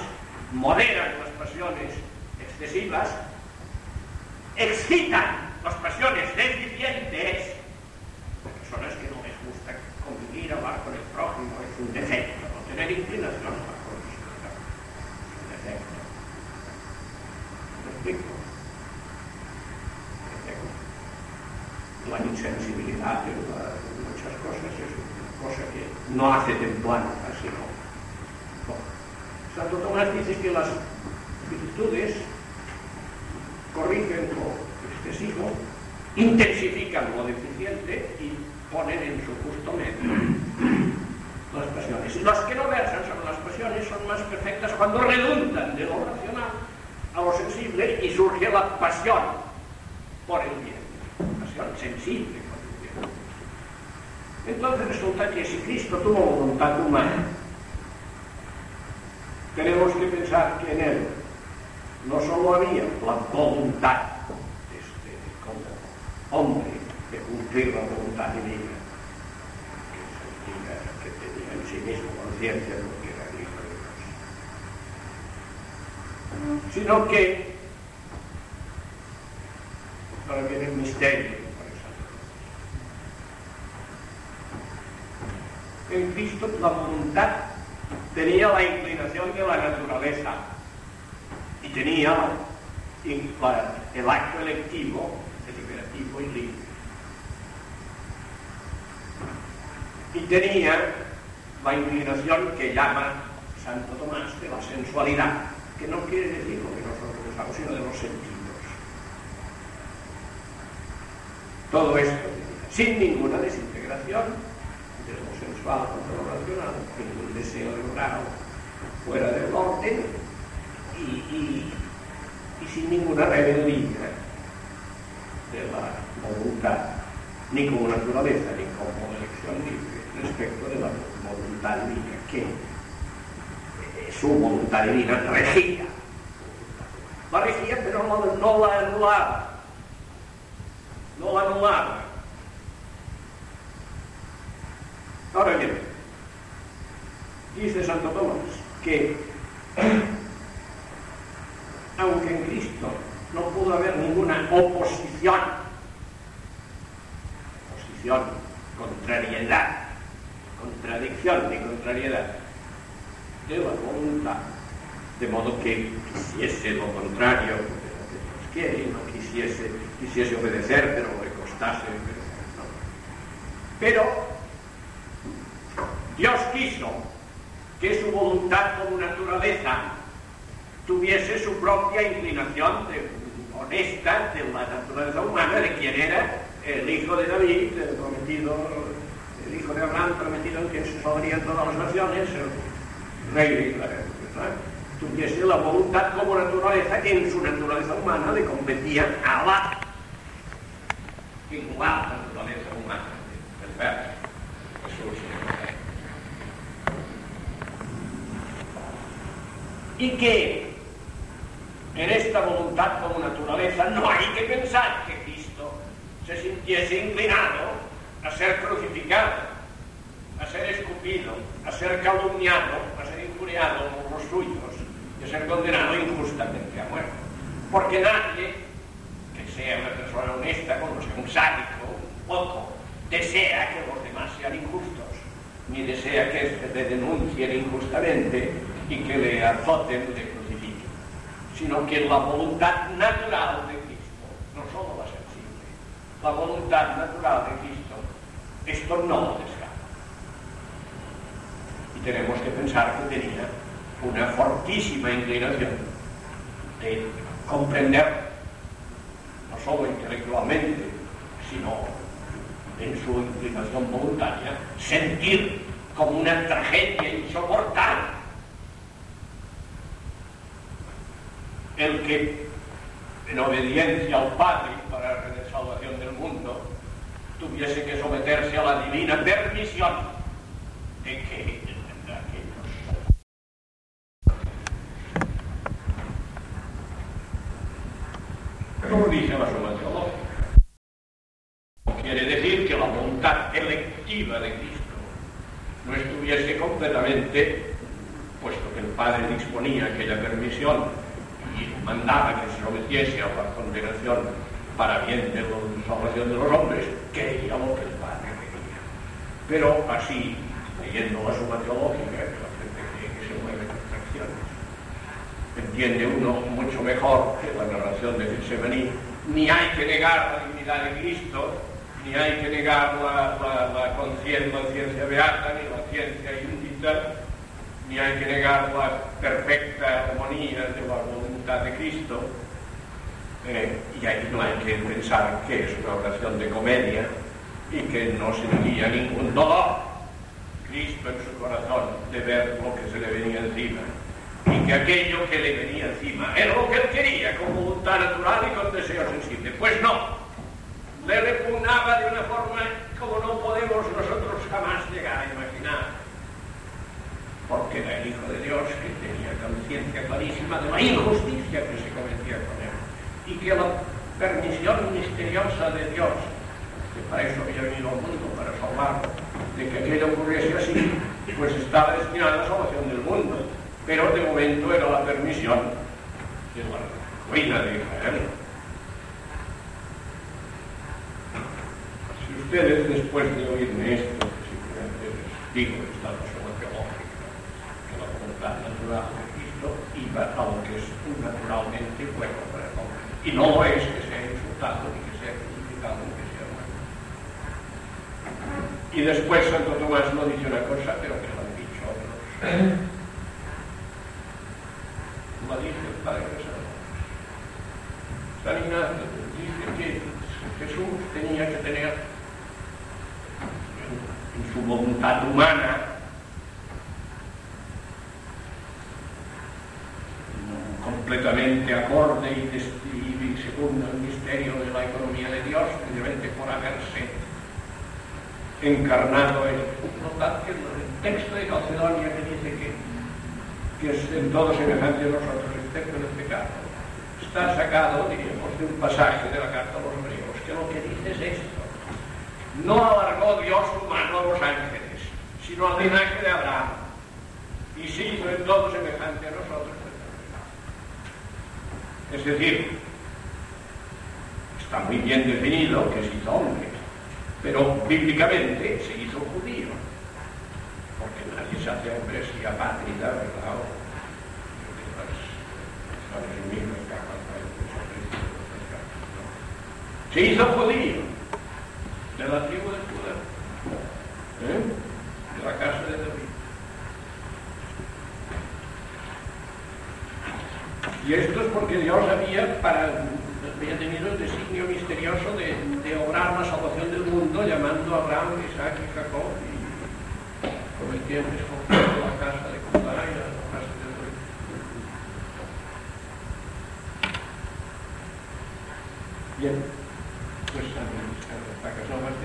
moderan las pasiones excesivas, excitan las pasiones deficientes, personas que no les gusta convivir, hablar con el prójimo, es un defecto, no tener inclinación a la. Es un defecto. ¿Me explico? Insensibilidad la, muchas cosas cosa que no hace templanza, sino... No. Santo Tomás dice que las virtudes corrigen lo excesivo, intensifican lo deficiente y ponen en su justo medio las pasiones. Las que no versan sobre las pasiones son más perfectas cuando redundan de lo racional a lo sensible y surge la pasión por el bien, pasión sensible entonces resulta que si Cristo tuvo voluntad humana, tenemos que pensar que en Él no solo había la voluntad este, como hombre de cumplir la voluntad divina, que, tenía en sí mismo conciencia de lo que era el Hijo de Dios, sino que, ahora viene el misterio, en Cristo la voluntad tenía la inclinación de la naturaleza y tenía el acto electivo, deliberativo y libre. Y tenía la inclinación que llama Santo Tomás de la sensualidad, que no quiere decir lo que nosotros pensamos, sino de los sentidos. Todo esto, sin ninguna desintegración de sensual contra lo racional, ningún deseo logrado fuera del orden y, sin ninguna rebeldía de la voluntad, ni como naturaleza, ni como elección libre, respecto de la voluntad divina, que su voluntad divina regía. La regía, pero no, no la anulaba. No la anulaba. Ahora bien, dice Santo Tomás que aunque en Cristo no pudo haber ninguna oposición, oposición, contrariedad, contradicción ni contrariedad de la voluntad, de modo que quisiese lo contrario de que Dios quiere no quisiese, quisiese obedecer, pero le costase. Pero Dios quiso que su voluntad como naturaleza tuviese su propia inclinación honesta de la naturaleza humana de quien era el hijo de David, el prometido, el hijo de Abraham, prometido en quien se salvarían todas las naciones, el rey de Israel. ¿verdad? Tuviese la voluntad como naturaleza que en su naturaleza humana le competía a la igual naturaleza humana del verbo. Jesús. Y que en esta voluntad como naturaleza no hay que pensar que Cristo se sintiese inclinado a ser crucificado, a ser escupido, a ser calumniado, a ser injuriado por los suyos y a ser condenado injustamente a muerte. Porque nadie que sea una persona honesta, como sea un sádico, un poco, desea que los demás sean injustos, ni desea que éste le denuncien injustamente y que le azoten, le crucifiquen, sino que la voluntad natural de Cristo, no solo la sensible, la voluntad natural de Cristo, esto no lo descarta. Y tenemos que pensar que tenía una fortísima inclinación de comprender, no solo intelectualmente, sino en su inclinación voluntaria, sentir como una tragedia insoportable el que, en obediencia al Padre para la salvación del mundo, tuviese que someterse a la divina permisión de que como dice la suma teológica. Quiere decir que la voluntad electiva de Cristo no estuviese completamente, puesto que el Padre disponía aquella permisión y mandaba que se sometiese a la condenación para bien de la salvación de los hombres, lo que el Padre quería. Pero así, leyendo la suma teológica, que se mueve con fracciones. Entiende uno mucho mejor que la narración de Getsemaní. Ni hay que negar la divinidad de Cristo, ni hay que negar la, la, la conciencia beata, ni la ciencia indita, ni hay que negar la perfecta armonía de la voluntad de Cristo. Eh, y ahí no hay que pensar que es una oración de comedia y que no sentía ningún dolor. Cristo en su corazón de ver lo que se le venía encima y que aquello que le venía encima era lo que él quería con voluntad natural y con deseo sensible. Pues no, le repugnaba de una forma como no podemos nosotros jamás llegar a imaginar. Porque era el Hijo de Dios que tenía conciencia clarísima de la injusticia que se cometía con él. Y que la permisión misteriosa de Dios, que para eso había venido al mundo, para salvarlo, de que aquello ocurriese así, pues estaba destinada a la salvación del mundo. Pero de momento era la permisión de la ruina de Israel. Si ustedes, después de oírme esto, simplemente les digo que teológica, circunstancias durante el Cristo iba a lo que es naturalmente bueno para el hombre. Y no es que sea insultado, ni que sea crucificado, ni que sea muerto. Y después Santo Tomás no dice una cosa, pero que lo han dicho otros. Lo dice el Padre de San San Ignacio dice que Jesús tenía que tener en su voluntad humana completamente acorde y, y según el misterio de la economía de Dios, simplemente por haberse encarnado en el texto de Calcedonia que dice que, que es en todo semejante a nosotros, excepto en el pecado, está sacado, diríamos, de un pasaje de la carta a los hebreos, que lo que dice es esto. No alargó Dios su mano a los ángeles, sino al linaje de Abraham, y hizo en todo semejante a nosotros. Es decir, está muy bien definido que se hizo hombre, pero bíblicamente se hizo judío, porque nadie se hace hombre si apátrida, ¿verdad? Se hizo judío de la tribu de Judá, ¿eh? de la casa de David. Y esto es porque Dios había, para, había tenido el designio misterioso de, de, obrar la salvación del mundo llamando a Abraham, Isaac y Jacob y cometiendo la casa de Judá y la casa de David. Bien, pues hasta que más dice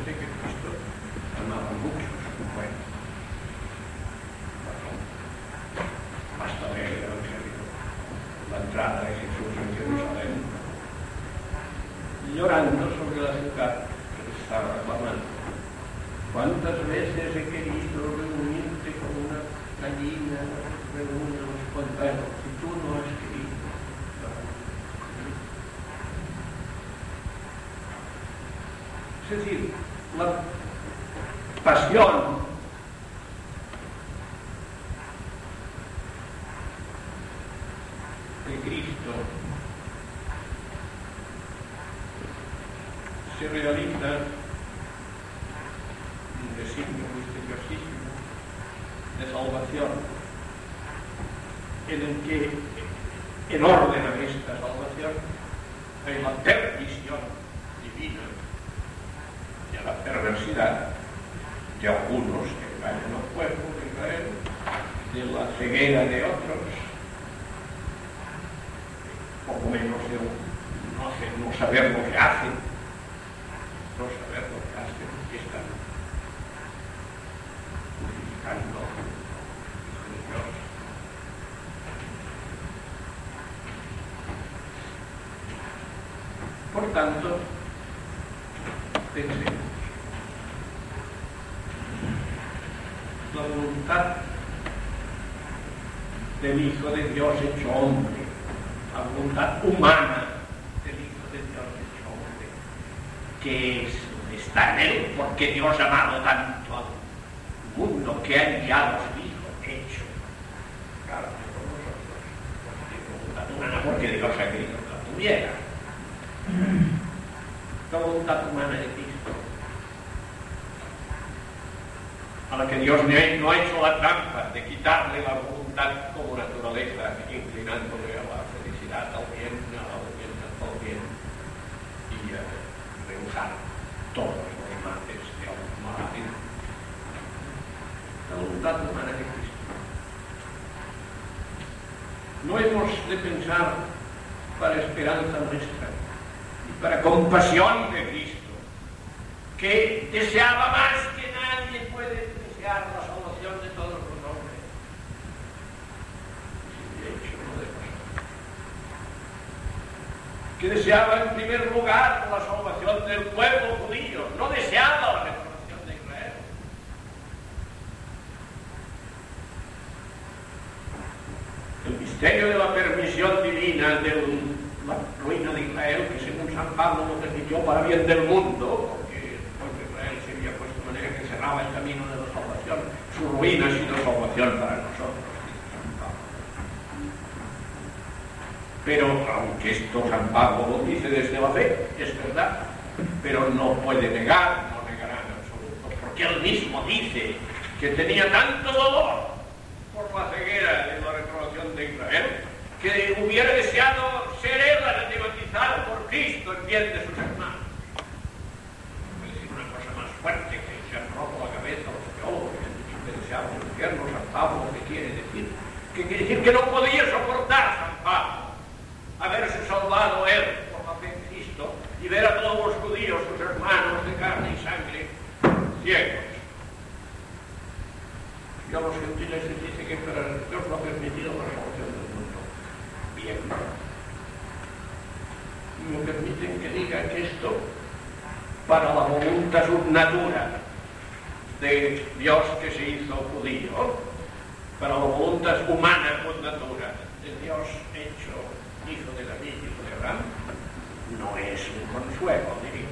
poco menos de no, hacer, no saber lo que hacen, no saber lo que hacen, y están crucificando de Dios. Por tanto, pensemos. La voluntad del Hijo de Dios hecho hombre, porque Dios amado tanto Israel, que hubiera deseado ser él bautizado por Cristo en bien de sus hermanos. Es decir, una cosa más fuerte que se han roto la cabeza los teólogos que han deseaban el infierno, San Pablo, que quiere decir? Que quiere decir que no podía soportar San Pablo haberse salvado él por la fe en Cristo y ver a todos los judíos, sus hermanos de carne y sangre, ciegos. Yo lo siento. Que esto, para la voluntad subnatura de Dios que se hizo judío, para la voluntad humana subnatura de Dios hecho hijo de David, hijo de Abraham, no es un consuelo, diría.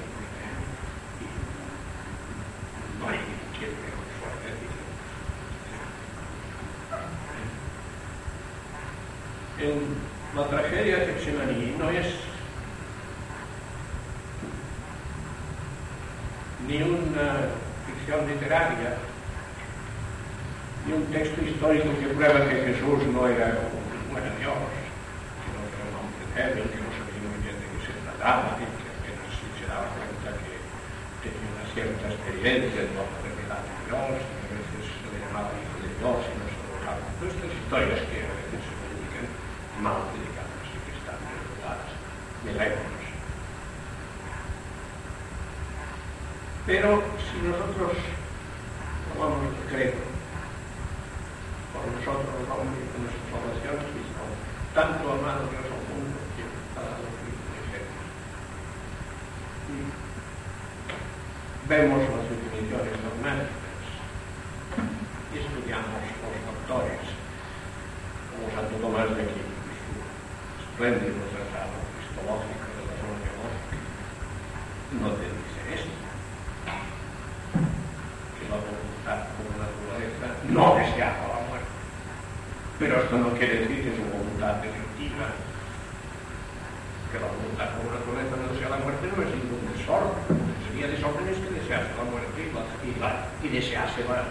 No hay quien me consuele. En la tragedia de Getsemaní no es ni una ficción literaria, ni un texto histórico que prueba que Jesús no era un buen Dios, débil, que no sabía muy bien de qué se trataba, y que apenas se daba cuenta que tenía una cierta experiencia de la de Dios, que a veces se le llamaba hijo de Dios y no se lo dejaba. Todas estas que a veces se predican mal predicadas y que están derrotadas de lejos. Pero si nosotros tomamos el credo por nosotros los hombres de nuestra salvación, Cristo, tanto amado Dios al mundo, que ha dado Cristo ejemplo. Y vemos las definiciones dogmáticas y estudiamos los autores, como Santo Tomás de Aquino, su espléndido tratado cristológico de la zona teológica, no te dice esto la voluntad como naturaleza no deseaba la muerte. Pero esto no quiere decir que su voluntad definitiva, que la voluntad como naturaleza no desea la muerte, no es ningún desorden. Sería desorden es que desease la muerte y, la, y, la, y desease la,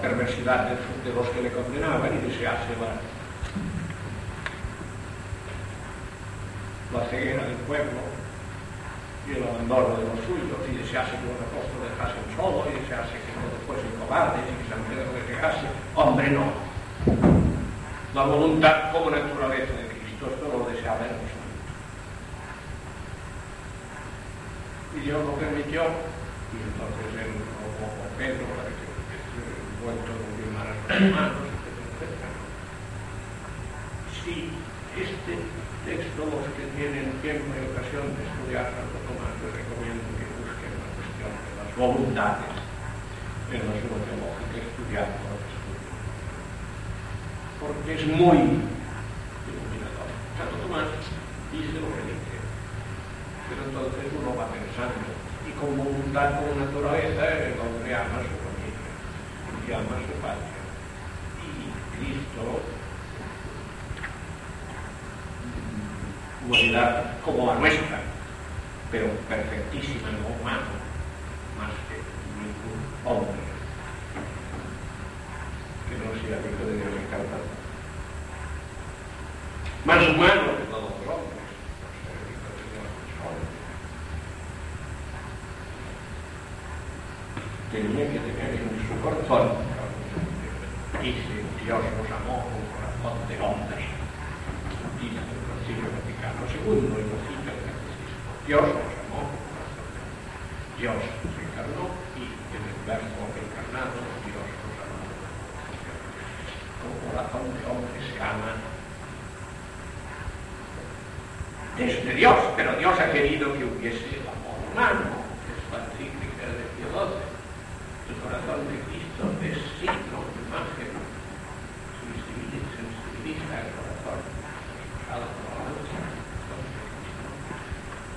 perversidad de, de, los que le condenaban y desease la, la ceguera del pueblo y el abandono de los suyos, y desease que los apóstoles dejasen solo, y desease que no fuesen cobardes, y que San Pedro llegase. Hombre, no. La voluntad como naturaleza de Cristo, esto lo deseaba en nosotros. Y Dios lo permitió, y entonces él, como Pedro, para que vuelto a confirmar a los hermanos, etc.. Si este texto, los que tienen tiempo y ocasión de estudiar Santo Tomás, les recomiendo que busquen la cuestión de las voluntades en la suma teológica, estudiando los estudios. Porque es muy iluminador. Santo Tomás dice lo que dice, pero entonces uno va pensando, y con voluntad, con naturaleza, el hombre ama a su familia, y ama a su patria. Y Cristo humanidad como la nuestra, pero perfectísima, no humano, más que ningún hombre que no sea hijo de Dios encarnado. Más humano que todos los hombres, ser hijo de Dios hombre. Tenía que tener en su corazón, dice Dios nos amó con corazón de hombre, dice el Concilio Vaticano II y lo cita el Catecismo. Dios nos amó con corazón de hombre. Dios se encarnó verbo encarnado Dios con corazón de hombre se ama. Desde Dios, pero Dios ha querido que hubiese el amor humano, es la encíclica de Pío XII. El corazón de Cristo es signo, imagen, sensibiliza, el corazón,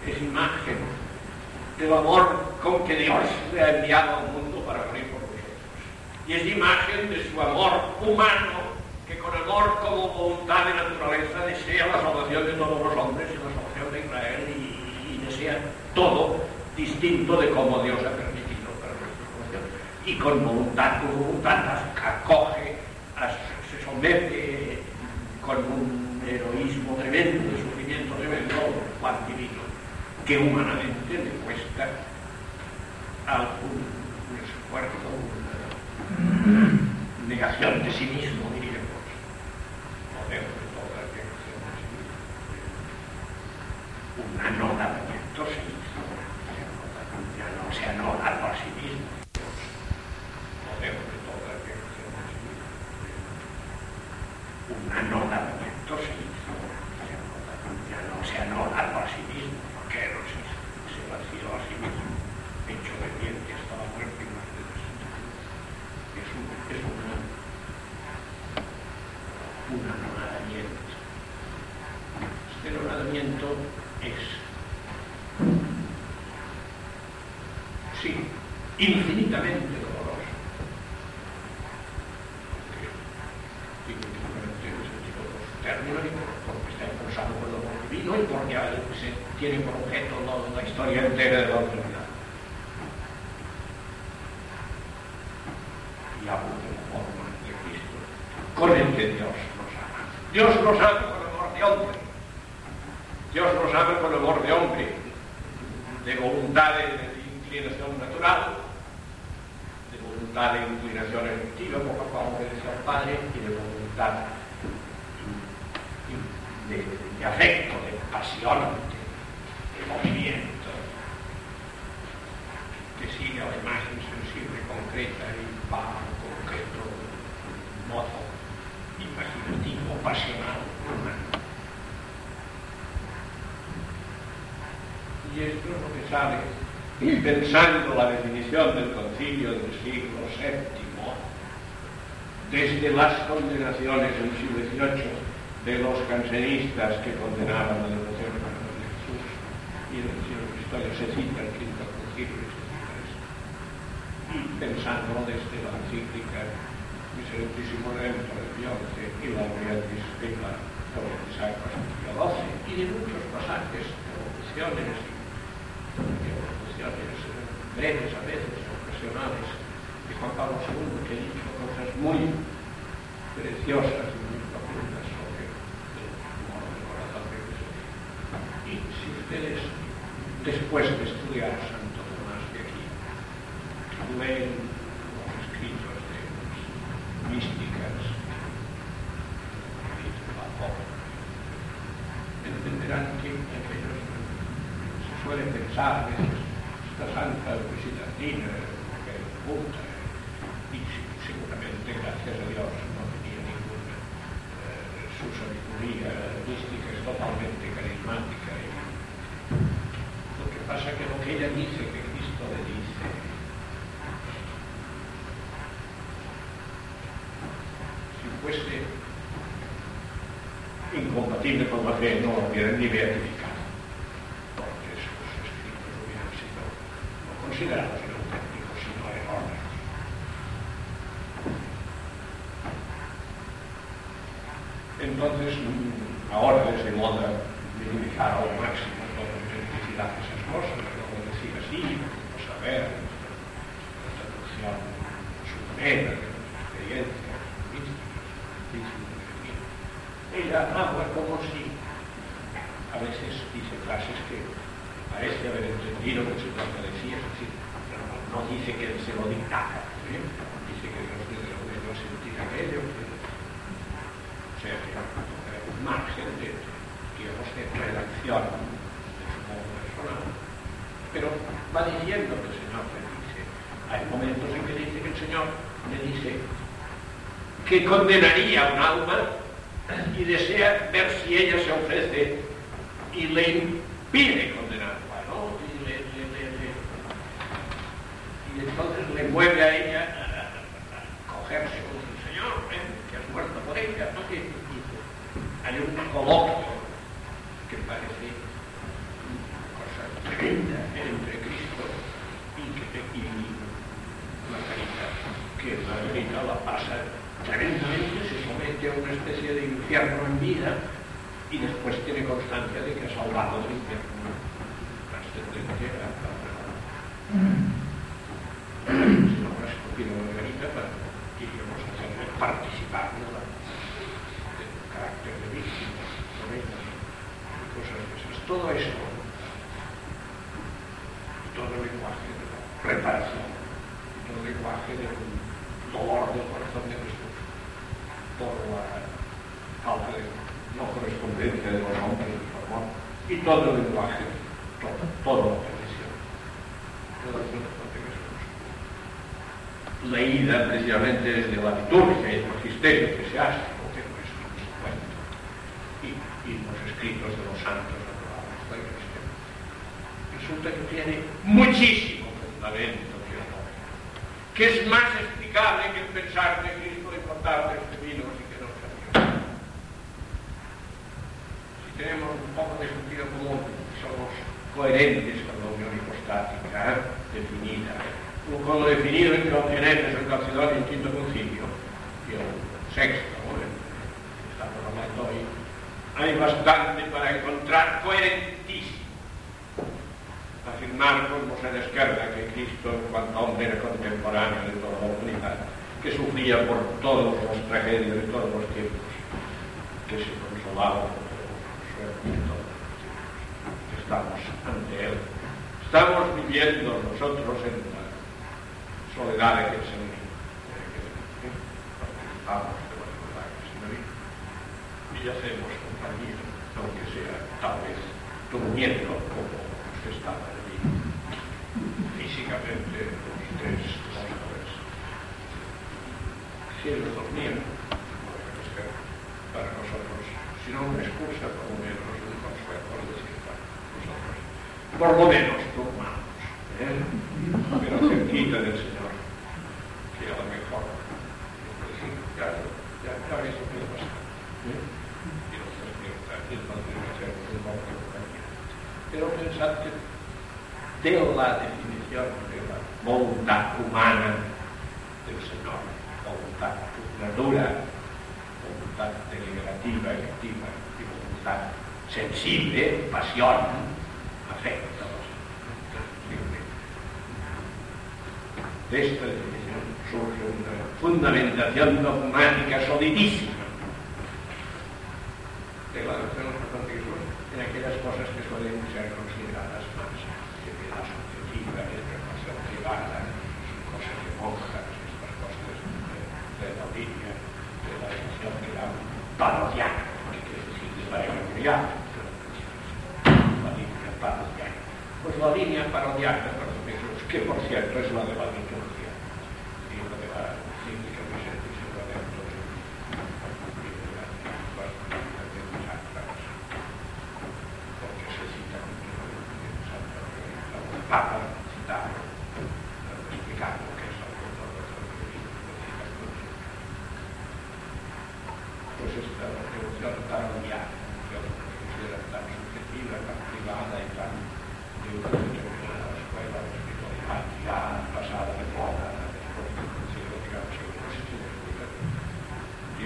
es imagen del amor con que Dios le ha enviado y es imagen de su amor humano que con amor como voluntad de naturaleza desea la salvación de todos los hombres y la salvación de Israel y, y desea todo distinto de como Dios ha permitido para nuestra salvación. Y con voluntad, con voluntad acoge, se somete con un heroísmo tremendo, de sufrimiento tremendo, cual divino, que humanamente le cuesta al punto negación de sí diríamos, poder de toda la creación de sí mismo. Un anonadamiento se hizo, ya no se anonadó a sí mismo, poder de toda la creación de sí mismo. Un anonadamiento se hizo, ya no se anonadó a sí mismo, porque no se, se vació a sí mismo, hecho de bien que hasta la muerte y más de es un, es una, un anonadamiento. Este anonadamiento es, sí, infinitamente doloroso. Porque, infinitamente en el sentido de los términos, y porque está impulsado por lo divino y porque se tiene por objeto la, la historia entera de la humanidad. y hablo de la forma de Cristo, con el que Dios nos ama. Dios nos ama con amor de hombre. Dios nos ama con amor de hombre, de voluntad de, de inclinación natural, de voluntad de inclinación efectiva, por la cual obedece al Padre, y de voluntad de, de, de afecto, de pasión, de, de movimiento, sigue a la imagen sensible, concreta y va concreto, modo imaginativo, pasional, humano. Y esto es lo que sale pensando la definición del concilio del siglo VII, desde las condenaciones del siglo XVIII de los cancenistas que condenaban la devoción a Jesús y en el siglo historia se cita el quinto concilio y pensándolo desde la encíclica Miserentísimo Redentor de Pío y la Laureatis Specula sobre Sacros de Pío XII y de muchos pasajes evoluciones evoluciones breves a veces, ocasionales de Juan Pablo II que ha dicho cosas muy preciosas y muy profundas sobre el amor del corazón de Jesús. Y si ustedes, después de estudiar Santo Tomás de aquí, leen los escritos de las místicas y de la pobre, entenderán que aquellos se suele pensar que esta santa visitantina que es punta y seguramente gracias a Dios no tenía ninguna eh, su sabiduría mística es totalmente carismática y lo que pasa que lo que ella dice que Cristo le dice si fuese incompatible con la fe no lo hubieran ni beatificado porque sus escritos hubieran sido no considerados inauténticos sino erróneos entonces mm, ahora es de moda minimizar al máximo toda la autenticidad de esas cosas no decir así, no saber la traducción a su manera de las experiencias místicas ella habla como si a veces dice frases que parece haber entendido lo que el Señor le decía, es decir, no, dice que él se lo dictara, ¿sí? dice que Dios le dio a sentir aquello, que, o sea, que un margen de, digamos, de redacción de su modo personal. Pero va diciendo que el Señor le dice, hay momentos en que dice que el Señor le dice que condenaría un alma y desea ver si ella se ofrece y le impide condenarla, ¿no? Y, le, le, y entonces le mueve a ella a, cogerse con el Señor, ¿eh? que has muerto por ella, ¿no? Y hay un coloquio que parece una cosa tremenda entre Cristo y, que, y Margarita, que Margarita la pasa tremendamente, se somete a una especie de infierno en vida y después tiene constancia de que ha salvado del infierno trascendente a Si no hubiera escogido a Margarita, para, iríamos a hacerle participar de la, del carácter de víctima, novelas y cosas de esas. Todo eso y todo el lenguaje de la reparación, y todo el lenguaje del dolor del corazón de Jesús por la falta de no correspondencia de los hombres, por favor, y todo el lenguaje, todo, toda la televisión, todas las leída precisamente desde la liturgia y el magisterio eclesiástico, que no es un cuento, y, y los escritos de los santos aprobados por la Iglesia. Resulta que tiene muchísimo fundamento teológico, que es más explicable que el pensar que Cristo le importaba los vinos y que no sabía. Si tenemos un poco de sentido común, somos coherentes con la unión hipostática ¿eh? definida como definido entre los genetes, el calcidón y el quinto concilio, y el sexto, ¿no? estamos hablando hoy, para encontrar coherentísimo afirmar como se descarga que Cristo en cuanto hombre era contemporáneo de toda la humanidad, que sufría por todas las tragedias de todos los tiempos, que se consolaba por su estamos ante Él. Estamos viviendo nosotros en soledad que el Señor participamos de la y hacemos compañía, aunque sea tal vez durmiendo como se está allí físicamente los tres hombres. Si ellos dormían, para nosotros, si no una excusa, por lo menos un consuelo, por decir para nosotros, por lo menos durmamos, ¿eh? pero cerquita del Señor. De la definición de la voluntad humana del Señor, voluntad dura, voluntad deliberativa, efectiva y voluntad sensible, pasión, afecto. De esta definición surge una fundamentación dogmática solidísima de la doctrina en aquellas cosas que suelen ser la evangeliana, la línea parodiana. Pues la línea parodiana, que por cierto es la de la liturgia y la de la cívica Vicente Silvadento Papa citado, explicando que es algo todo Pues esta devoción tan obviada, que se considera tan subjetiva, tan privada y tan de una determinada escuela de espiritualidad ya pasada de moda, después del concilio Vaticano II,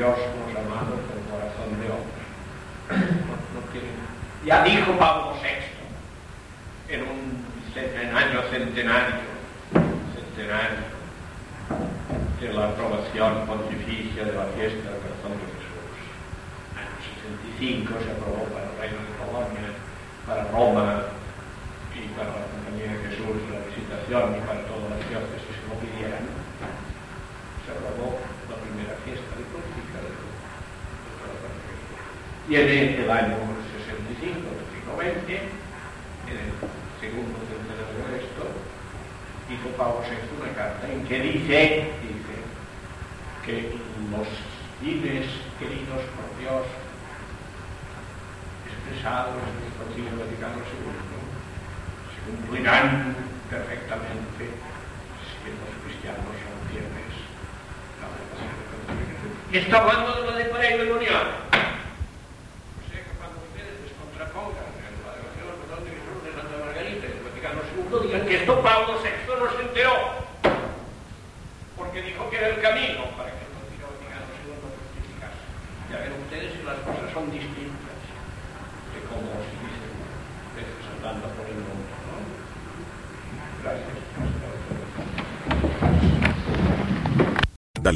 Dios nos ha amado con corazón de hombre. Ya dijo Pablo VI en un en año centenario, centenario de la aprobación pontificia de la fiesta del corazón de Jesús. Año 65 se aprobó para el Reino de Polonia, para Roma tiene el año 65, 520, en el segundo centenario de esto, hizo Pablo VI una carta en que dice